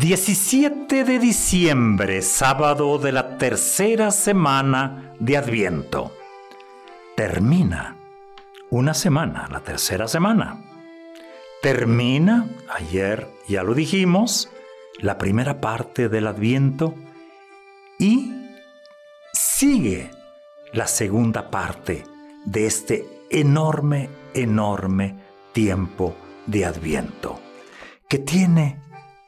17 de diciembre, sábado de la tercera semana de Adviento. Termina una semana, la tercera semana. Termina, ayer ya lo dijimos, la primera parte del Adviento y sigue la segunda parte de este enorme, enorme tiempo de Adviento, que tiene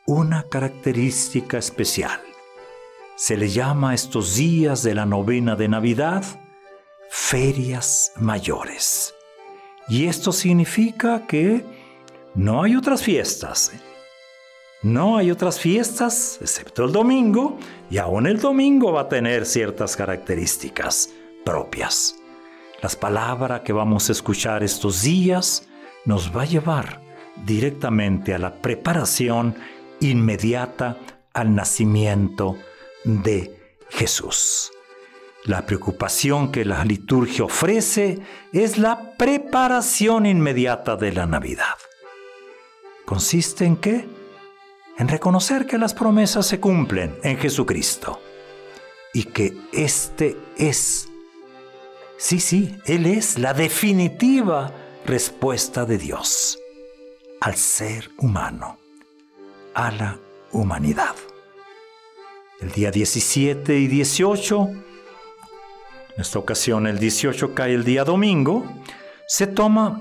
una característica especial. Se le llama estos días de la novena de Navidad ferias mayores. Y esto significa que no hay otras fiestas. No hay otras fiestas excepto el domingo y aún el domingo va a tener ciertas características propias. Las palabras que vamos a escuchar estos días nos va a llevar directamente a la preparación inmediata al nacimiento de Jesús. La preocupación que la liturgia ofrece es la preparación inmediata de la Navidad. ¿Consiste en qué? En reconocer que las promesas se cumplen en Jesucristo y que este es, sí, sí, Él es la definitiva respuesta de Dios al ser humano a la humanidad. El día 17 y 18, en esta ocasión el 18 cae el día domingo, se toma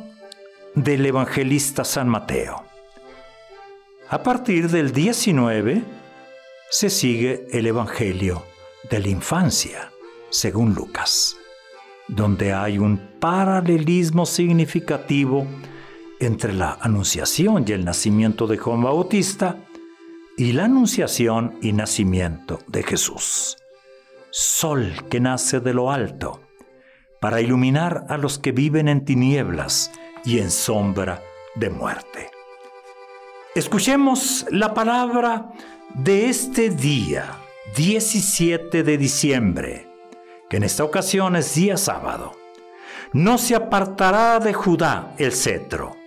del evangelista San Mateo. A partir del 19 se sigue el Evangelio de la infancia, según Lucas, donde hay un paralelismo significativo entre la anunciación y el nacimiento de Juan Bautista y la anunciación y nacimiento de Jesús. Sol que nace de lo alto, para iluminar a los que viven en tinieblas y en sombra de muerte. Escuchemos la palabra de este día, 17 de diciembre, que en esta ocasión es día sábado. No se apartará de Judá el cetro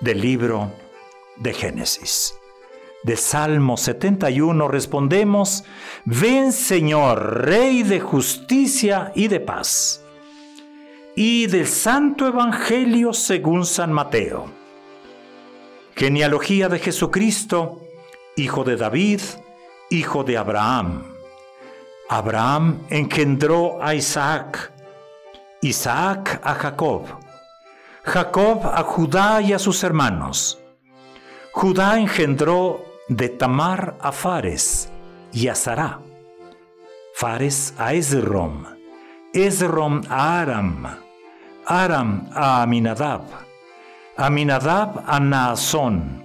del libro de Génesis. De Salmo 71 respondemos, ven Señor, Rey de justicia y de paz. Y del Santo Evangelio según San Mateo. Genealogía de Jesucristo, hijo de David, hijo de Abraham. Abraham engendró a Isaac, Isaac a Jacob Jacob a Judá y a sus hermanos. Judá engendró de Tamar a Fares y a Sará. Fares a Esrom, Esrom a Aram, Aram a Aminadab, Aminadab a Naasón,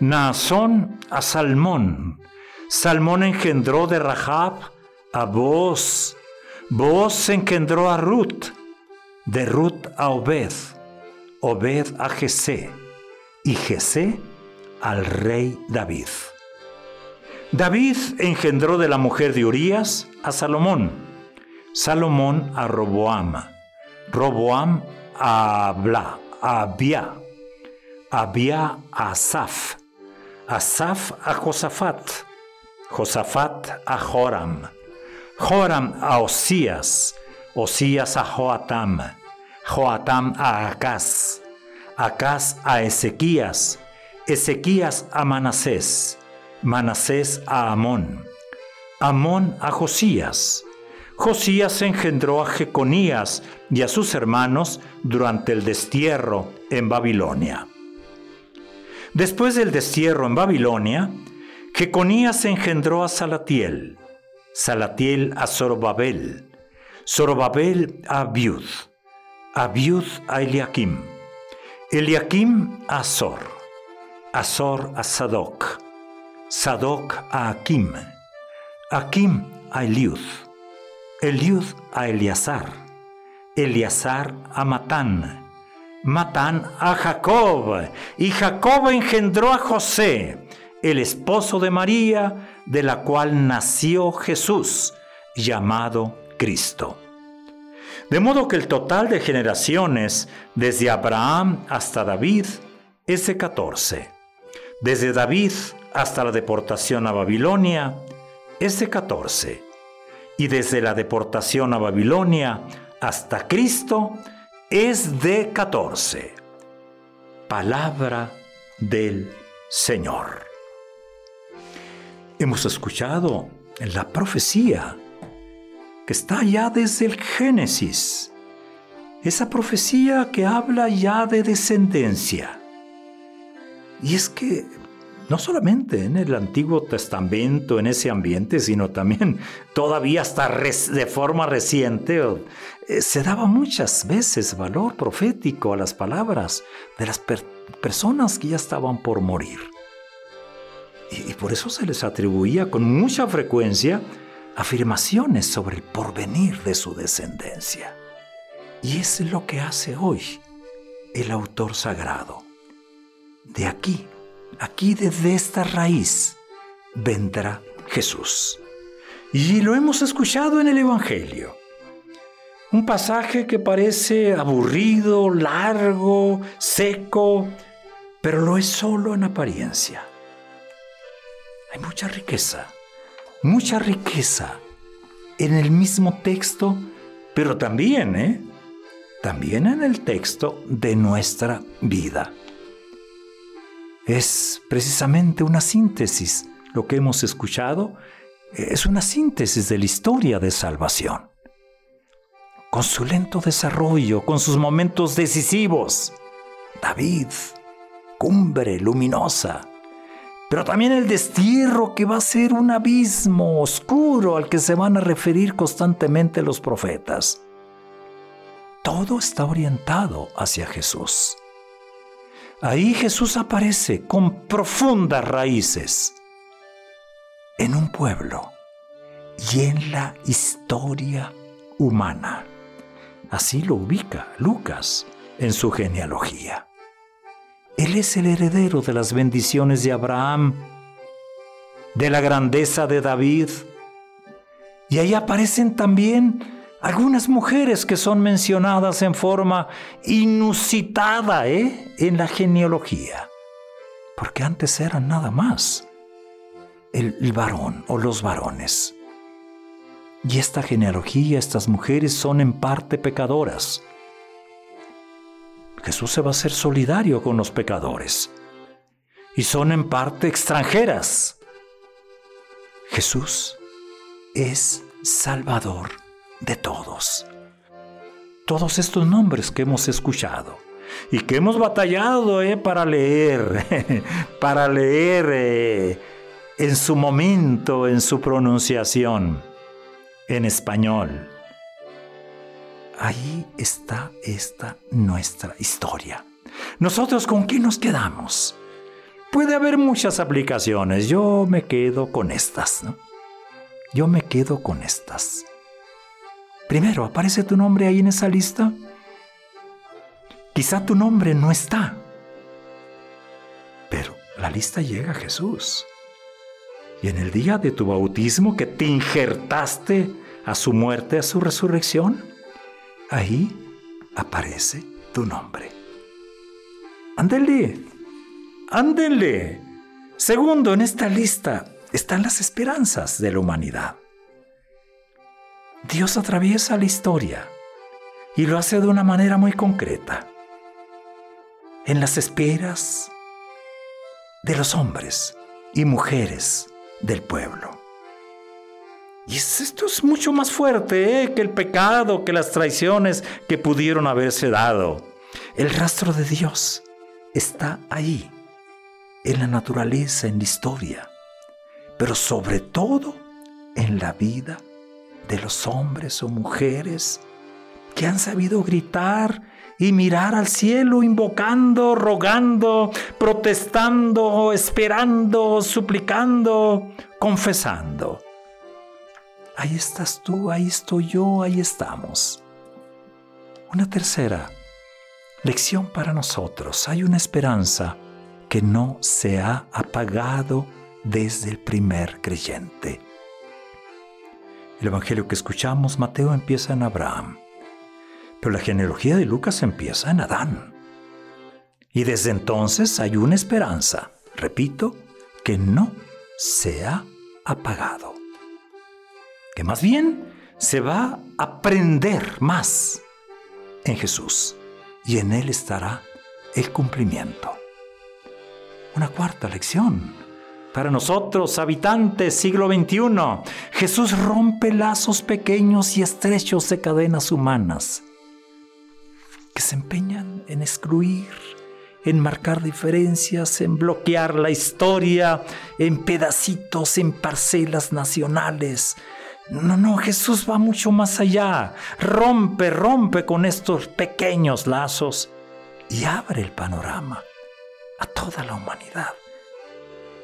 Naasón a Salmón, Salmón engendró de Rahab a Booz, Booz engendró a Ruth, de Ruth a Obed, Obed a Jesé y Jesé al rey David. David engendró de la mujer de Urías a Salomón, Salomón a Roboam, Roboam a Abla, a Abia, Abia a Asaf, Asaf a Josafat, Josafat a Joram, Joram a Osías, Osías a Joatam, Joatam a Acaz, Acaz a Ezequías, Ezequías a Manasés, Manasés a Amón, Amón a Josías. Josías engendró a Jeconías y a sus hermanos durante el destierro en Babilonia. Después del destierro en Babilonia, Jeconías engendró a Salatiel, Salatiel a Zorobabel, Zorobabel a Abiud, Abiud a Eliakim, Eliakim a Azor, Azor a Sadoc, Sadoc a Akim, Akim a Eliud, Eliud a Eleazar, Eleazar a Matán, Matán a Jacob, y Jacob engendró a José, el esposo de María, de la cual nació Jesús, llamado Cristo. De modo que el total de generaciones desde Abraham hasta David es de 14. Desde David hasta la deportación a Babilonia es de 14. Y desde la deportación a Babilonia hasta Cristo es de 14. Palabra del Señor. Hemos escuchado la profecía que está ya desde el Génesis. Esa profecía que habla ya de descendencia. Y es que no solamente en el Antiguo Testamento, en ese ambiente, sino también todavía hasta de forma reciente, eh, se daba muchas veces valor profético a las palabras de las personas que ya estaban por morir. y por eso se les atribuía con mucha frecuencia afirmaciones sobre el porvenir de su descendencia. Y es lo que hace hoy el autor sagrado. De aquí, aquí desde esta raíz, vendrá Jesús. Y lo hemos escuchado en el Evangelio. Un pasaje que parece aburrido, largo, seco, pero lo es solo en apariencia. Hay mucha riqueza mucha riqueza en el mismo texto, pero también, ¿eh? También en el texto de nuestra vida. Es precisamente una síntesis. Lo que hemos escuchado es una síntesis de la historia de salvación. Con su lento desarrollo, con sus momentos decisivos. David, cumbre luminosa, pero también el destierro que va a ser un abismo oscuro al que se van a referir constantemente los profetas. Todo está orientado hacia Jesús. Ahí Jesús aparece con profundas raíces en un pueblo y en la historia humana. Así lo ubica Lucas en su genealogía. Él es el heredero de las bendiciones de Abraham, de la grandeza de David. Y ahí aparecen también algunas mujeres que son mencionadas en forma inusitada ¿eh? en la genealogía, porque antes eran nada más el, el varón o los varones. Y esta genealogía, estas mujeres son en parte pecadoras Jesús se va a ser solidario con los pecadores. Y son en parte extranjeras. Jesús es Salvador de todos. Todos estos nombres que hemos escuchado y que hemos batallado eh, para leer, para leer eh, en su momento, en su pronunciación, en español ahí está esta nuestra historia. Nosotros con qué nos quedamos? Puede haber muchas aplicaciones, yo me quedo con estas, ¿no? Yo me quedo con estas. Primero, ¿aparece tu nombre ahí en esa lista? Quizá tu nombre no está, pero la lista llega a Jesús. Y en el día de tu bautismo que te injertaste a su muerte, a su resurrección, ahí aparece tu nombre. Ándele, ándele. Segundo, en esta lista están las esperanzas de la humanidad. Dios atraviesa la historia y lo hace de una manera muy concreta. En las esperas de los hombres y mujeres del pueblo. Y esto es mucho más fuerte ¿eh? que el pecado, que las traiciones que pudieron haberse dado. El rastro de Dios está ahí, en la naturaleza, en la historia, pero sobre todo en la vida de los hombres o mujeres que han sabido gritar y mirar al cielo invocando, rogando, protestando, esperando, suplicando, confesando Ahí estás tú, ahí estoy yo, ahí estamos. Una tercera lección para nosotros. Hay una esperanza que no se ha apagado desde el primer creyente. El Evangelio que escuchamos, Mateo, empieza en Abraham, pero la genealogía de Lucas empieza en Adán. Y desde entonces hay una esperanza, repito, que no se ha apagado. Que más bien se va a aprender más en Jesús y en Él estará el cumplimiento. Una cuarta lección. Para nosotros, habitantes siglo XXI, Jesús rompe lazos pequeños y estrechos de cadenas humanas que se empeñan en excluir, en marcar diferencias, en bloquear la historia en pedacitos, en parcelas nacionales. No, no, Jesús va mucho más allá. Rompe, rompe con estos pequeños lazos y abre el panorama a toda la humanidad.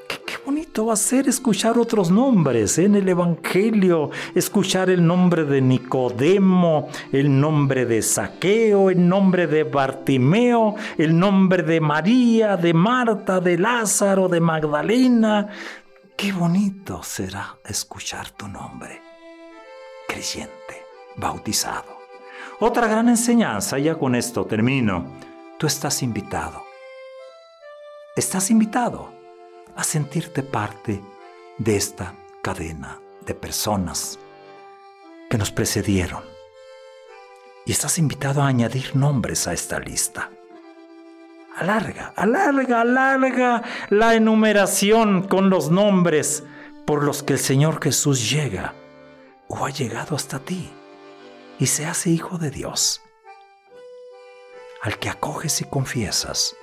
Qué, bonito va a ser escuchar otros nombres en el Evangelio, escuchar el nombre de Nicodemo, el nombre de Saqueo, el nombre de Bartimeo, el nombre de María, de Marta, de Lázaro, de Magdalena. Qué bonito será escuchar tu nombre, bautizado. Otra gran enseñanza, ya con esto termino, tú estás invitado. Estás invitado a sentirte parte de esta cadena de personas que nos precedieron. Y estás invitado a añadir nombres a esta lista. Alarga, alarga, alarga la enumeración con los nombres por los que el Señor Jesús llega o ha llegado hasta ti y se hace hijo de Dios. Al que acoges y confiesas,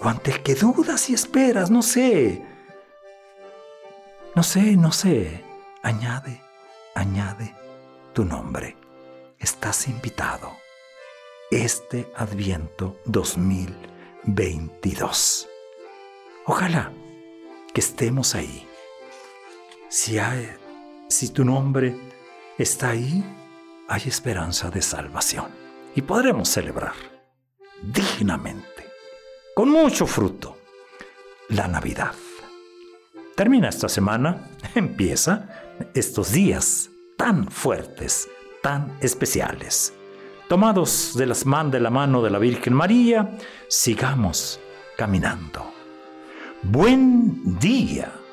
o ante el que dudas y esperas, no sé. No sé, no sé. Añade, añade tu nombre. Estás invitado. Este Adviento 2022. Ojalá que estemos ahí. Si, hay, si tu nombre está ahí, hay esperanza de salvación. Y podremos celebrar dignamente con mucho fruto, la Navidad. Termina esta semana, empieza estos días tan fuertes, tan especiales. Tomados de, las man, de la mano de la Virgen María, sigamos caminando. Buen día.